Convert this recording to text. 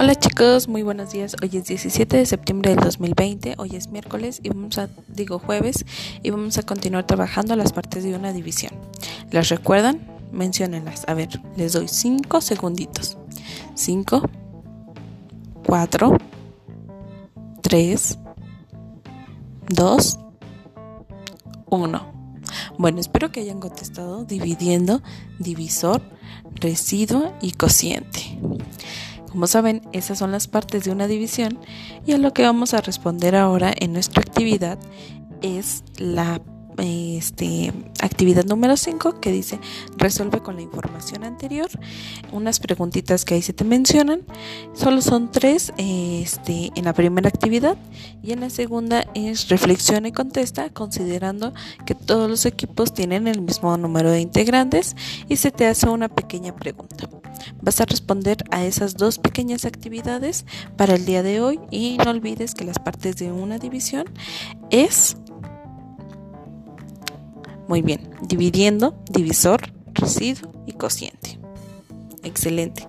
Hola chicos, muy buenos días. Hoy es 17 de septiembre del 2020, hoy es miércoles y vamos a, digo jueves, y vamos a continuar trabajando las partes de una división. ¿Las recuerdan? Menciónenlas. A ver, les doy 5 segunditos. 5, 4, 3, 2, 1. Bueno, espero que hayan contestado dividiendo, divisor, residuo y cociente. Como saben, esas son las partes de una división y a lo que vamos a responder ahora en nuestra actividad es la este, actividad número 5 que dice resuelve con la información anterior unas preguntitas que ahí se te mencionan. Solo son tres este, en la primera actividad y en la segunda es reflexiona y contesta considerando que todos los equipos tienen el mismo número de integrantes y se te hace una pequeña pregunta vas a responder a esas dos pequeñas actividades para el día de hoy y no olvides que las partes de una división es muy bien, dividiendo, divisor, residuo y cociente. Excelente.